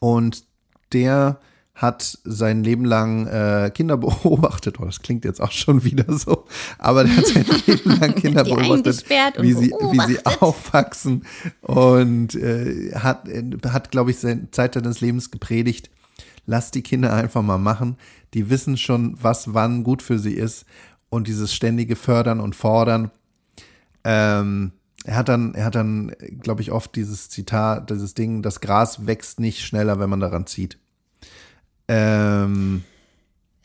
und der hat sein Leben lang äh, Kinder beobachtet. Oh, das klingt jetzt auch schon wieder so. Aber der hat sein Leben lang Kinder beobachtet, wie sie, wie sie aufwachsen. Und äh, hat, hat glaube ich, seine Zeit seines Lebens gepredigt. Lass die Kinder einfach mal machen. Die wissen schon, was wann gut für sie ist. Und dieses ständige Fördern und Fordern. Ähm, er hat dann, er hat dann, glaube ich, oft dieses Zitat, dieses Ding, das Gras wächst nicht schneller, wenn man daran zieht. Ähm,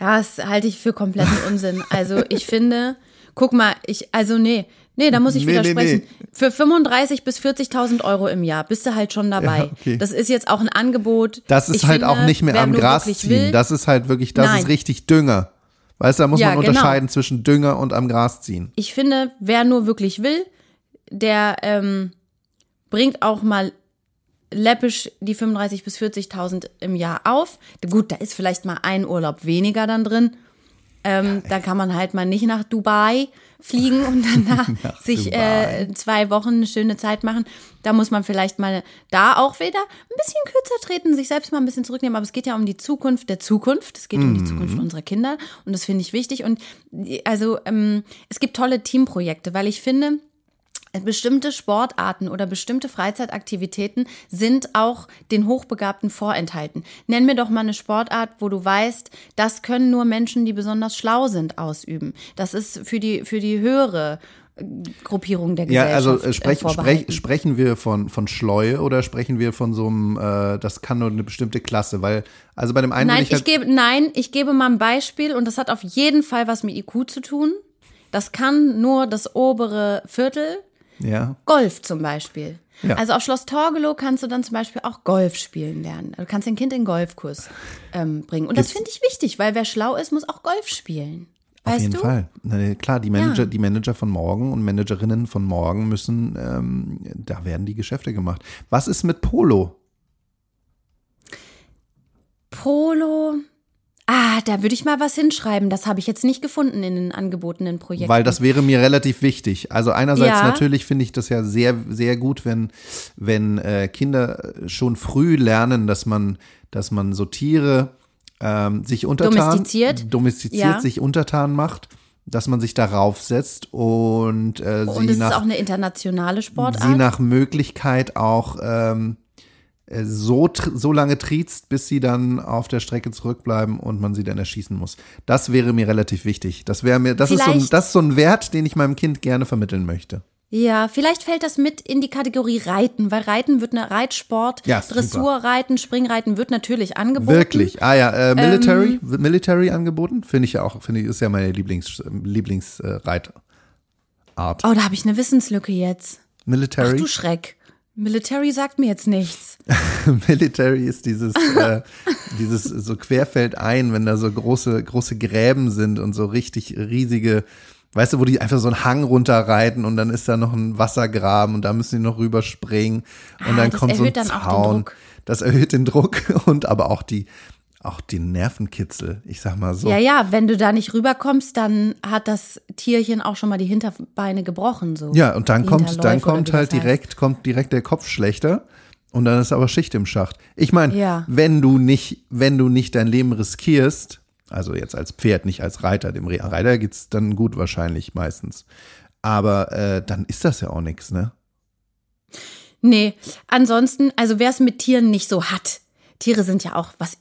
ja, das halte ich für kompletten Unsinn. Also ich finde, guck mal, ich, also nee, nee, da muss ich nee, widersprechen. Nee, nee. Für 35.000 bis 40.000 Euro im Jahr bist du halt schon dabei. Ja, okay. Das ist jetzt auch ein Angebot. Das ist ich halt finde, auch nicht mehr am Gras ziehen. Will, das ist halt wirklich, das nein. ist richtig Dünger. Weißt du, da muss ja, man genau. unterscheiden zwischen Dünger und am Gras ziehen. Ich finde, wer nur wirklich will, der ähm, bringt auch mal läppisch die 35.000 bis 40.000 im Jahr auf. Gut, da ist vielleicht mal ein Urlaub weniger dann drin. Ähm, da kann man halt mal nicht nach Dubai fliegen und danach sich äh, zwei Wochen eine schöne Zeit machen. Da muss man vielleicht mal da auch wieder ein bisschen kürzer treten, sich selbst mal ein bisschen zurücknehmen. Aber es geht ja um die Zukunft der Zukunft. Es geht mhm. um die Zukunft unserer Kinder und das finde ich wichtig. Und also ähm, es gibt tolle Teamprojekte, weil ich finde, Bestimmte Sportarten oder bestimmte Freizeitaktivitäten sind auch den Hochbegabten vorenthalten. Nenn mir doch mal eine Sportart, wo du weißt, das können nur Menschen, die besonders schlau sind, ausüben. Das ist für die, für die höhere äh, Gruppierung der Gesellschaft. Ja, also äh, sprech, sprech, sprechen wir von, von Schleue oder sprechen wir von so einem, äh, das kann nur eine bestimmte Klasse, weil, also bei dem einen. Nein, ich, halt ich gebe, nein, ich gebe mal ein Beispiel und das hat auf jeden Fall was mit IQ zu tun. Das kann nur das obere Viertel ja. Golf zum Beispiel. Ja. Also auf Schloss Torgelow kannst du dann zum Beispiel auch Golf spielen lernen. Du kannst dein Kind in den Golfkurs ähm, bringen. Und das finde ich wichtig, weil wer schlau ist, muss auch Golf spielen. Weißt Auf jeden du? Fall. Na, klar, die Manager, ja. die Manager von morgen und Managerinnen von morgen müssen, ähm, da werden die Geschäfte gemacht. Was ist mit Polo? Polo, Ah, da würde ich mal was hinschreiben. Das habe ich jetzt nicht gefunden in den angebotenen Projekten. Weil das wäre mir relativ wichtig. Also einerseits ja. natürlich finde ich das ja sehr, sehr gut, wenn, wenn äh, Kinder schon früh lernen, dass man, dass man so Tiere ähm, sich untertan, domestiziert, domestiziert ja. sich untertan macht dass man sich darauf setzt und äh, und sie es nach, ist auch eine internationale Sportart. Sie nach Möglichkeit auch ähm, äh, so, so lange triezt, bis sie dann auf der Strecke zurückbleiben und man sie dann erschießen muss. Das wäre mir relativ wichtig. Das wäre mir, das ist, so ein, das ist so ein Wert, den ich meinem Kind gerne vermitteln möchte. Ja, vielleicht fällt das mit in die Kategorie Reiten, weil Reiten wird eine Reitsport, ja, Dressurreiten, Springreiten wird natürlich angeboten. Wirklich? Ah ja, äh, Military, ähm, Military angeboten, finde ich ja auch, finde ich, ist ja meine Lieblings, Lieblingsreitart. oh, da habe ich eine Wissenslücke jetzt. Military. Ach du Schreck. Military sagt mir jetzt nichts. Military ist dieses, äh, dieses so querfeld ein, wenn da so große, große Gräben sind und so richtig riesige, weißt du, wo die einfach so einen Hang runterreiten und dann ist da noch ein Wassergraben und da müssen die noch rüberspringen und ah, dann kommt so ein Zaun. Das erhöht den Druck und aber auch die, auch den Nervenkitzel, ich sag mal so. Ja, ja, wenn du da nicht rüberkommst, dann hat das Tierchen auch schon mal die Hinterbeine gebrochen. So. Ja, und dann kommt, dann kommt halt direkt, kommt direkt der Kopf schlechter und dann ist aber Schicht im Schacht. Ich meine, ja. wenn du nicht, wenn du nicht dein Leben riskierst, also jetzt als Pferd, nicht als Reiter, dem Reiter geht's dann gut wahrscheinlich meistens. Aber äh, dann ist das ja auch nichts, ne? Nee, ansonsten, also wer es mit Tieren nicht so hat, Tiere sind ja auch was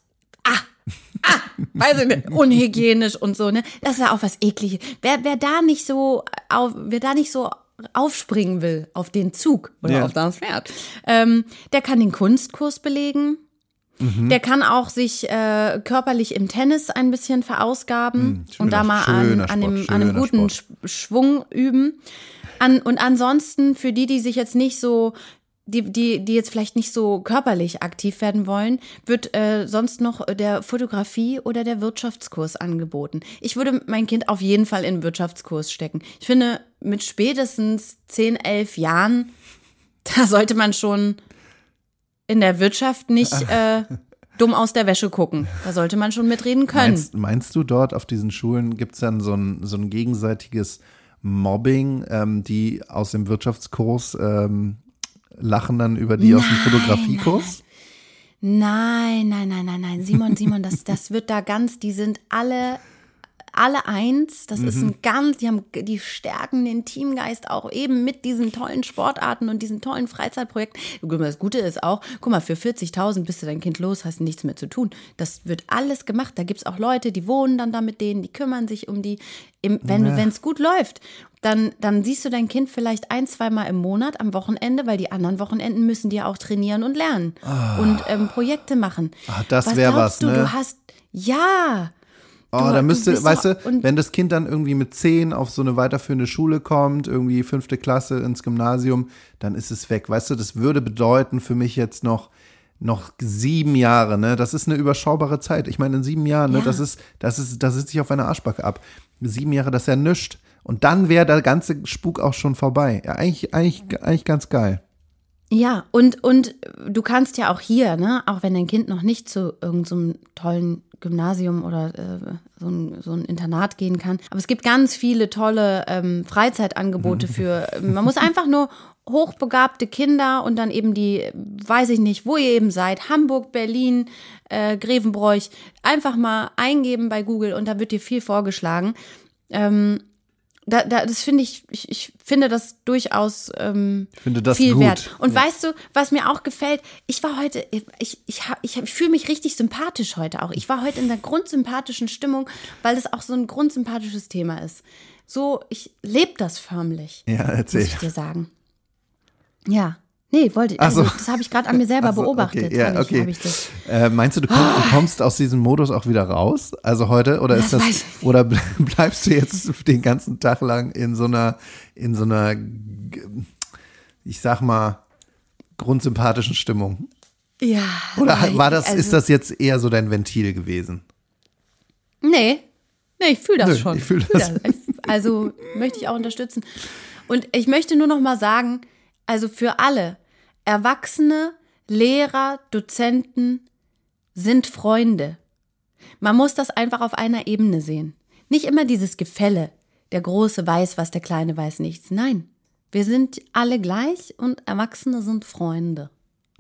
ah, weiß ich nicht, unhygienisch und so, ne? Das ist ja auch was ekliges. Wer, wer da nicht so auf, wer da nicht so aufspringen will auf den Zug oder ja. auf das Pferd, ähm, der kann den Kunstkurs belegen. Mhm. Der kann auch sich äh, körperlich im Tennis ein bisschen verausgaben mhm, schöner, und da mal an, an, dem, an einem guten Sport. Schwung üben. An, und ansonsten für die, die sich jetzt nicht so die, die, die jetzt vielleicht nicht so körperlich aktiv werden wollen, wird äh, sonst noch der Fotografie oder der Wirtschaftskurs angeboten. Ich würde mein Kind auf jeden Fall in den Wirtschaftskurs stecken. Ich finde, mit spätestens 10, 11 Jahren, da sollte man schon in der Wirtschaft nicht äh, dumm aus der Wäsche gucken. Da sollte man schon mitreden können. Meinst, meinst du, dort auf diesen Schulen gibt es dann so ein, so ein gegenseitiges Mobbing, ähm, die aus dem Wirtschaftskurs ähm, lachen dann über die aus dem Fotografiekurs? Nein, nein, nein, nein, nein. Simon, Simon, das, das wird da ganz, die sind alle, alle eins. Das ist ein ganz, die haben, die stärken den Teamgeist auch eben mit diesen tollen Sportarten und diesen tollen Freizeitprojekten. Das Gute ist auch, guck mal, für 40.000 bist du dein Kind los, hast nichts mehr zu tun. Das wird alles gemacht. Da gibt's auch Leute, die wohnen dann da mit denen, die kümmern sich um die, im, wenn es gut läuft. Dann, dann siehst du dein Kind vielleicht ein, zweimal im Monat am Wochenende, weil die anderen Wochenenden müssen die ja auch trainieren und lernen und ähm, Projekte machen. Ah, das wär glaubst was, du, ne? Du hast, ja. Oh, Du- da du müsste, weißt du, wenn das Kind dann irgendwie mit zehn auf so eine weiterführende Schule kommt, irgendwie fünfte Klasse ins Gymnasium, dann ist es weg. Weißt du, das würde bedeuten für mich jetzt noch, noch sieben Jahre, ne? Das ist eine überschaubare Zeit. Ich meine, in sieben Jahren, ne, Ja. das ist, das ist, da sitze ich auf einer Arschbacke ab. Sieben Jahre, das ist ja nischt. Und dann wäre der ganze Spuk auch schon vorbei. Ja, eigentlich, eigentlich, eigentlich ganz geil. Ja, und, und du kannst ja auch hier, ne, auch wenn dein Kind noch nicht zu irgendeinem so tollen Gymnasium oder äh, so, ein, so ein Internat gehen kann, aber es gibt ganz viele tolle ähm, Freizeitangebote für, man muss einfach nur hochbegabte Kinder und dann eben die, weiß ich nicht, wo ihr eben seid, Hamburg, Berlin, äh, Grevenbroich, einfach mal eingeben bei Google und da wird dir viel vorgeschlagen. Ähm, da, da, das finde ich, ich, ich finde das durchaus ähm, finde das viel gut. wert. Und weißt du, was mir auch gefällt? Ich war heute, ich, ich, ich, ich fühle mich richtig sympathisch heute auch. Ich war heute in der grundsympathischen Stimmung, weil das auch so ein grundsympathisches Thema ist. So, ich lebe das förmlich, Ja, erzähl. muss ich dir sagen. Ja. Nee, wollte ich. So. Also, das habe ich gerade an mir selber so, beobachtet. Okay, ja, okay. das. Äh, meinst du, du kommst, du kommst aus diesem Modus auch wieder raus? Also heute? Oder ist Das das, oder ble- bleibst du jetzt den ganzen Tag lang in so einer, in so einer, ich sag mal, grundsympathischen Stimmung? Ja. Oder war das, also- ist das jetzt eher so dein Ventil gewesen? Nee. Nee, ich fühle das Nö, schon. ich fühl fühl das. Ich- Also möchte ich auch unterstützen. Und ich möchte nur noch mal sagen, also für alle, Erwachsene, Lehrer, Dozenten sind Freunde. Man muss das einfach auf einer Ebene sehen. Nicht immer dieses Gefälle. Der Große weiß was, der Kleine weiß nichts. Nein, wir sind alle gleich und Erwachsene sind Freunde.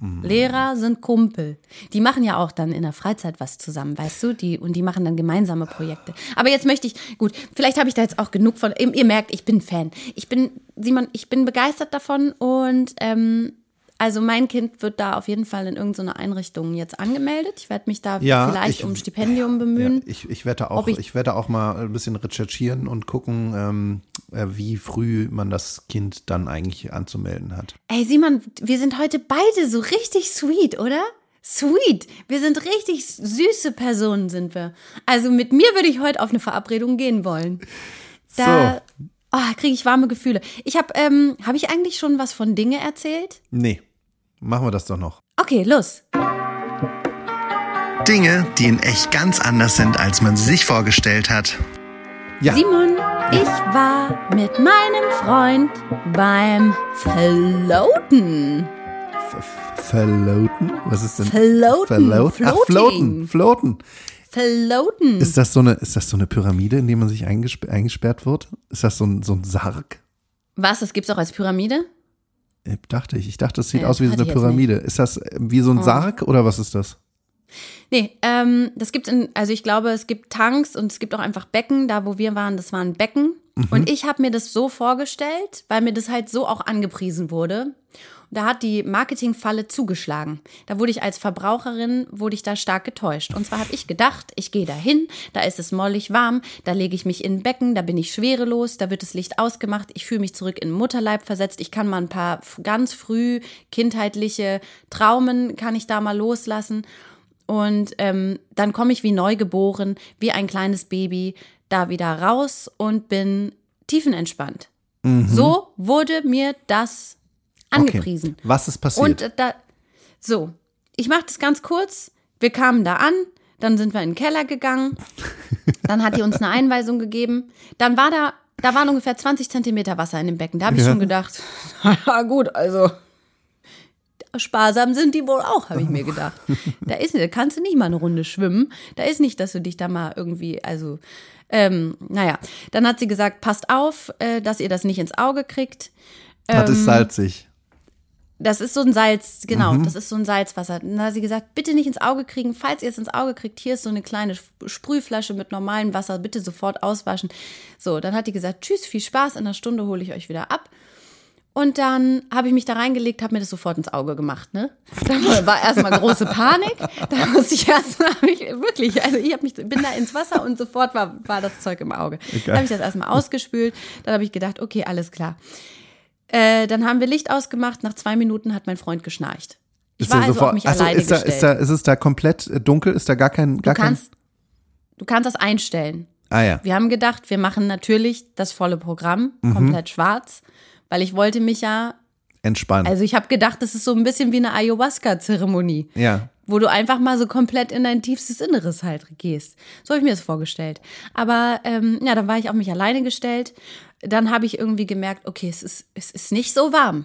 Lehrer sind Kumpel. Die machen ja auch dann in der Freizeit was zusammen, weißt du? Die, und die machen dann gemeinsame Projekte. Aber jetzt möchte ich, gut, vielleicht habe ich da jetzt auch genug von. Ihr, ihr merkt, ich bin Fan. Ich bin, Simon, ich bin begeistert davon und ähm, also mein Kind wird da auf jeden Fall in irgendeiner Einrichtung jetzt angemeldet. Ich werde mich da Ja, vielleicht ich- um Stipendium bemühen. Ja, ich, ich werde auch, ich, ich- werde auch mal ein bisschen recherchieren und gucken, ähm, äh, wie früh man das Kind dann eigentlich anzumelden hat. Ey, Simon, wir sind heute beide so richtig sweet, oder? Sweet. Wir sind richtig süße Personen, sind wir. Also mit mir würde ich heute auf eine Verabredung gehen wollen. Da oh, kriege ich warme Gefühle. Ich habe, ähm, habe ich eigentlich schon was von Dinge erzählt? Nee, machen wir das doch noch. Okay, los. Dinge, die in echt ganz anders sind, als man sie sich vorgestellt hat. Ja. Simon, ich war mit meinem Freund beim Floaten. F- Verloten? Was ist denn? Floaten. Verloten? Ach, floaten. Floaten. Floaten. Ist das so eine, ist das so eine Pyramide, in die man sich eingesp eingesperrt wird? Ist das so ein, so ein Sarg? Was, das gibt's auch als Pyramide? Äh, Dachte ich. Ich dachte, es sieht Ja, aus wie so eine Pyramide. Ist das äh, wie so ein Sarg oder was ist das? Nee, ähm, das gibt's in, also ich glaube, es gibt Tanks und es gibt auch einfach Becken. Da, wo wir waren, das waren Becken. Und ich habe mir das so vorgestellt, weil mir das halt so auch angepriesen wurde. Da hat die Marketingfalle zugeschlagen. Da wurde ich als Verbraucherin, wurde ich da stark getäuscht. Und zwar habe ich gedacht, ich gehe da hin, da ist es mollig warm, da lege ich mich in ein Becken, da bin ich schwerelos, da wird das Licht ausgemacht, ich fühle mich zurück in Mutterleib versetzt, ich kann mal ein paar ganz früh kindheitliche Traumen, kann ich da mal loslassen. Und ähm, dann komme ich wie neugeboren, wie ein kleines Baby, da wieder raus und bin tiefenentspannt. So wurde mir das Angepriesen. Okay. Was ist passiert? Und äh, da, so, ich mache das ganz kurz. Wir kamen da an, dann sind wir in den Keller gegangen. Dann hat die uns eine Einweisung gegeben. Dann war da, da waren ungefähr 20 Zentimeter Wasser in dem Becken. Da habe ich Ja. schon gedacht, na gut, also sparsam sind die wohl auch, habe ich mir gedacht. Da ist, da kannst du nicht mal eine Runde schwimmen. Da ist nicht, dass du dich da mal irgendwie, also, ähm, naja. Dann hat sie gesagt, passt auf, äh, dass ihr das nicht ins Auge kriegt. Ähm, es salzig. Das ist so ein Salz, genau, Mhm. das ist so ein Salzwasser. Dann hat sie gesagt, bitte nicht ins Auge kriegen. Falls ihr es ins Auge kriegt, hier ist so eine kleine Sprühflasche mit normalem Wasser, bitte sofort auswaschen. So, dann hat die gesagt, tschüss, viel Spaß, in einer Stunde hole ich euch wieder ab. Und dann habe ich mich da reingelegt, habe mir das sofort ins Auge gemacht, ne? Dann war erstmal große Panik. Da musste ich erstmal, ich wirklich, also ich hab mich, bin da ins Wasser und sofort war, war das Zeug im Auge. Dann habe ich das erstmal ausgespült. Dann habe ich gedacht, okay, alles klar. Äh, dann haben wir Licht ausgemacht. Nach zwei Minuten hat mein Freund geschnarcht. Ich Ist war also sofort- auf mich Ach so, alleine ist da, gestellt. ist da, ist es da komplett äh, dunkel? Ist da gar kein, gar du kannst, du kannst das einstellen. kein. Ah ja. Wir haben gedacht, wir machen natürlich das volle Programm, Mhm. komplett schwarz, weil ich wollte mich ja, Entspannt. also ich habe gedacht, das ist so ein bisschen wie eine Ayahuasca-Zeremonie. ja. wo du einfach mal so komplett in dein tiefstes Inneres halt gehst. So habe ich mir das vorgestellt. Aber ähm, ja, dann war ich auf mich alleine gestellt. Dann habe ich irgendwie gemerkt, okay, es ist, es ist nicht so warm.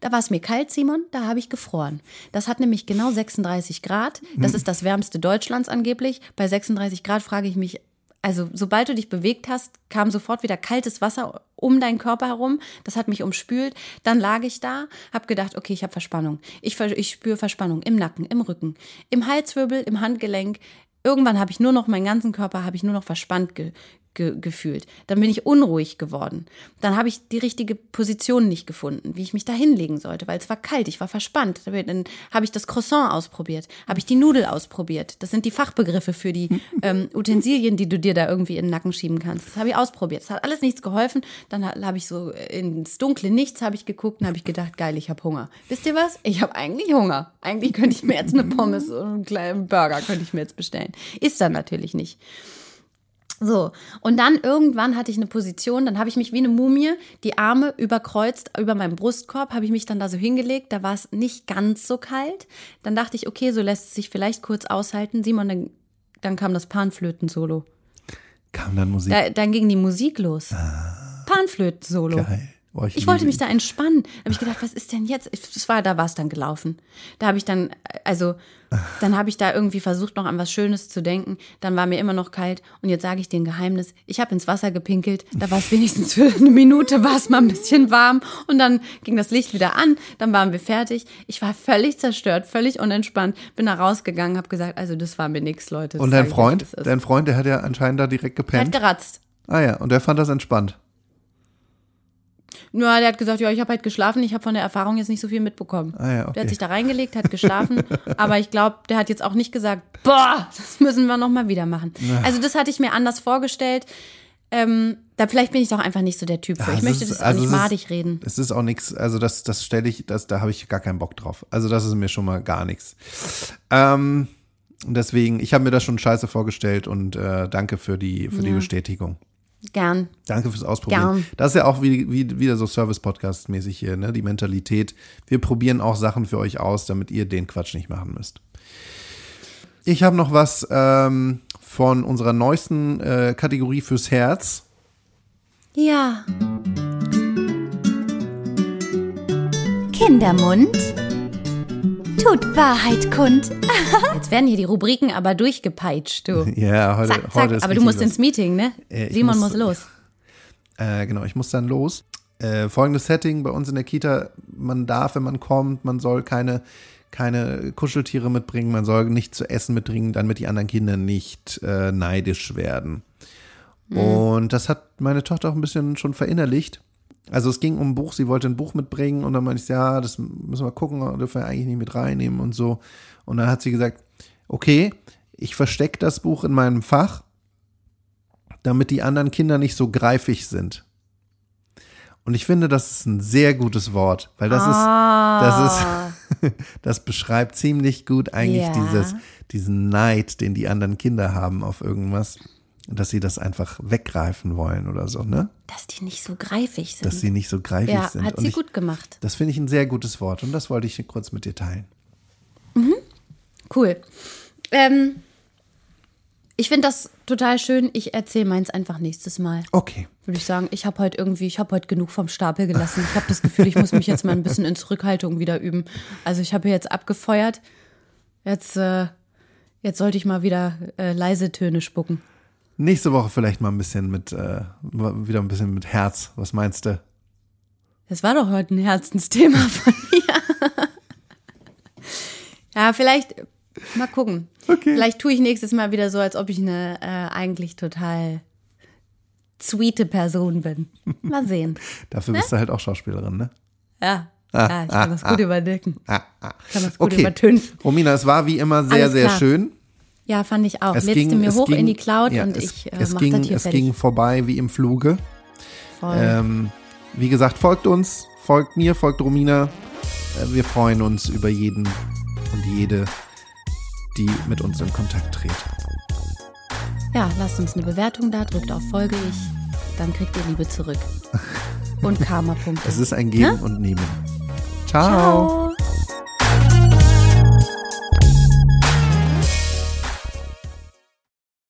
Da war es mir kalt, Simon, da habe ich gefroren. Das hat nämlich genau 36 Grad. Das ist das wärmste Deutschlands angeblich. Bei 36 Grad frage ich mich, also sobald du dich bewegt hast, kam sofort wieder kaltes Wasser um deinen Körper herum. Das hat mich umspült. Dann lag ich da, habe gedacht, okay, ich habe Verspannung. Ich, ich spüre Verspannung im Nacken, im Rücken, im Halswirbel, im Handgelenk. Irgendwann habe ich nur noch meinen ganzen Körper habe ich nur noch verspannt ge ge gefühlt. Dann bin ich unruhig geworden. Dann habe ich die richtige Position nicht gefunden, wie ich mich da hinlegen sollte, weil es war kalt, ich war verspannt. Dann habe ich das Croissant ausprobiert, habe ich die Nudel ausprobiert. Das sind die Fachbegriffe für die ähm, Utensilien, die du dir da irgendwie in den Nacken schieben kannst. Das habe ich ausprobiert. Das hat alles nichts geholfen. Dann ha- habe ich so ins dunkle Nichts habe ich geguckt und habe ich gedacht, geil, ich habe Hunger. Wisst ihr was? Ich habe eigentlich Hunger. Eigentlich könnte ich mir jetzt eine Pommes und einen kleinen Burger könnte ich mir jetzt bestellen. Ist dann natürlich nicht. So, und dann irgendwann hatte ich eine Position, dann habe ich mich wie eine Mumie, die Arme überkreuzt über meinem Brustkorb, habe ich mich dann da so hingelegt, da war es nicht ganz so kalt. Dann dachte ich, okay, so lässt es sich vielleicht kurz aushalten. Simon, dann, dann kam das Panflöten-Solo. Kam dann Musik. Da, dann ging die Musik los. Panflöten-Solo. Geil. Boah, Ich wollte liebe mich da entspannen. Da habe ich gedacht, was ist denn jetzt? Ich- Das war, da war es dann gelaufen. Da habe ich dann, also, dann habe ich da irgendwie versucht, noch an was Schönes zu denken. Dann war mir immer noch kalt. Und jetzt sage ich dir ein Geheimnis. Ich habe ins Wasser gepinkelt. Da war es wenigstens für eine Minute, war es mal ein bisschen warm. Und dann ging das Licht wieder an. Dann waren wir fertig. Ich war völlig zerstört, völlig unentspannt. Bin da rausgegangen, habe gesagt, also das war mir nix, Leute. Das Und dein ich Freund? Dein Freund, der hat ja anscheinend da direkt Der hat gepennt. geratzt. Ah ja, und der fand das entspannt. Nur der hat gesagt, ja, ich habe halt geschlafen, ich habe von der Erfahrung jetzt nicht so viel mitbekommen. Ah ja, okay. Der hat sich da reingelegt, hat geschlafen, aber ich glaube, der hat jetzt auch nicht gesagt, boah, das müssen wir noch mal wieder machen. Also das hatte ich mir anders vorgestellt. Ähm, da vielleicht bin ich doch einfach nicht so der Typ für. Ja, Ich es möchte ist- das auch also nicht ist- madig reden. Es ist auch nichts, also das, das stelle ich, das, da habe ich gar keinen Bock drauf. Also das ist mir schon mal gar nichts. Ähm, deswegen, ich habe mir das schon scheiße vorgestellt und äh, danke für die, für die Bestätigung. Gern. Danke fürs Ausprobieren. Gern. Das ist ja auch wie, wie, wieder so Service-Podcast-mäßig hier, ne? Die Mentalität. Wir probieren auch Sachen für euch aus, damit ihr den Quatsch nicht machen müsst. Ich habe noch was ähm, von unserer neuesten äh, Kategorie fürs Herz. Ja. Kindermund tut Wahrheit kund. Jetzt werden hier die Rubriken aber durchgepeitscht, du. Ja, heute, Zack, heute zack. ist Aber du musst was. ins Meeting, ne? Äh, Simon muss- muss los. Äh, genau, ich muss dann los. Äh, folgendes Setting bei uns in der Kita: Man darf, wenn man kommt, man soll keine, keine Kuscheltiere mitbringen, man soll nicht zu essen mitbringen, damit die anderen Kinder nicht äh, neidisch werden. Und das hat meine Tochter auch ein bisschen schon verinnerlicht. Also es ging um ein Buch, sie wollte ein Buch mitbringen und dann meinte ich, ja, das müssen wir gucken, dürfen wir eigentlich nicht mit reinnehmen und so. Und dann hat sie gesagt, okay, ich verstecke das Buch in meinem Fach, damit die anderen Kinder nicht so greifig sind. Und ich finde, das ist ein sehr gutes Wort, weil das Ah. ist, das ist, das beschreibt ziemlich gut eigentlich Ja. dieses, diesen Neid, den die anderen Kinder haben auf irgendwas. Dass sie das einfach weggreifen wollen oder so, ne? Dass die nicht so greifig sind. Dass sie nicht so greifig ja, sind. hat sie ich, gut gemacht. Das finde ich ein sehr gutes Wort und das wollte ich kurz mit dir teilen. Cool. Ähm, ich finde das total schön. Ich erzähle meins einfach nächstes Mal. Okay. Würde ich sagen, ich habe heute irgendwie, ich habe heute genug vom Stapel gelassen. Ich habe das Gefühl, ich muss mich jetzt mal ein bisschen in Zurückhaltung wieder üben. Also ich habe jetzt abgefeuert. Jetzt, äh, jetzt sollte ich mal wieder äh, leise Töne spucken. Nächste Woche vielleicht mal ein bisschen mit, äh, wieder ein bisschen mit Herz. Was meinst du? Das war doch heute ein Herzensthema von mir. ja, vielleicht mal gucken. Okay. Vielleicht tue ich nächstes Mal wieder so, als ob ich eine äh, eigentlich total sweete Person bin. Mal sehen. Dafür bist du halt auch Schauspielerin, ne? Ja, ja ich kann das gut überdecken. Ah, ah. Kann das gut Okay. übertönen. Romina, es war wie immer sehr, sehr schön. Ja, fand ich auch. Es Lädst ging, mir es hoch ging, in die Cloud ja, und es, ich äh, es mach ging, das hier Es fertig. ging vorbei wie im Fluge. Voll. Ähm, wie gesagt, folgt uns, folgt mir, folgt Romina. Äh, wir freuen uns über jeden und jede, die mit uns in Kontakt tritt. Ja, lasst uns eine Bewertung da, drückt auf Folge ich, dann kriegt ihr Liebe zurück. Und Karma-Punkte. Es ist ein Geben und Nehmen. Ciao. Ciao.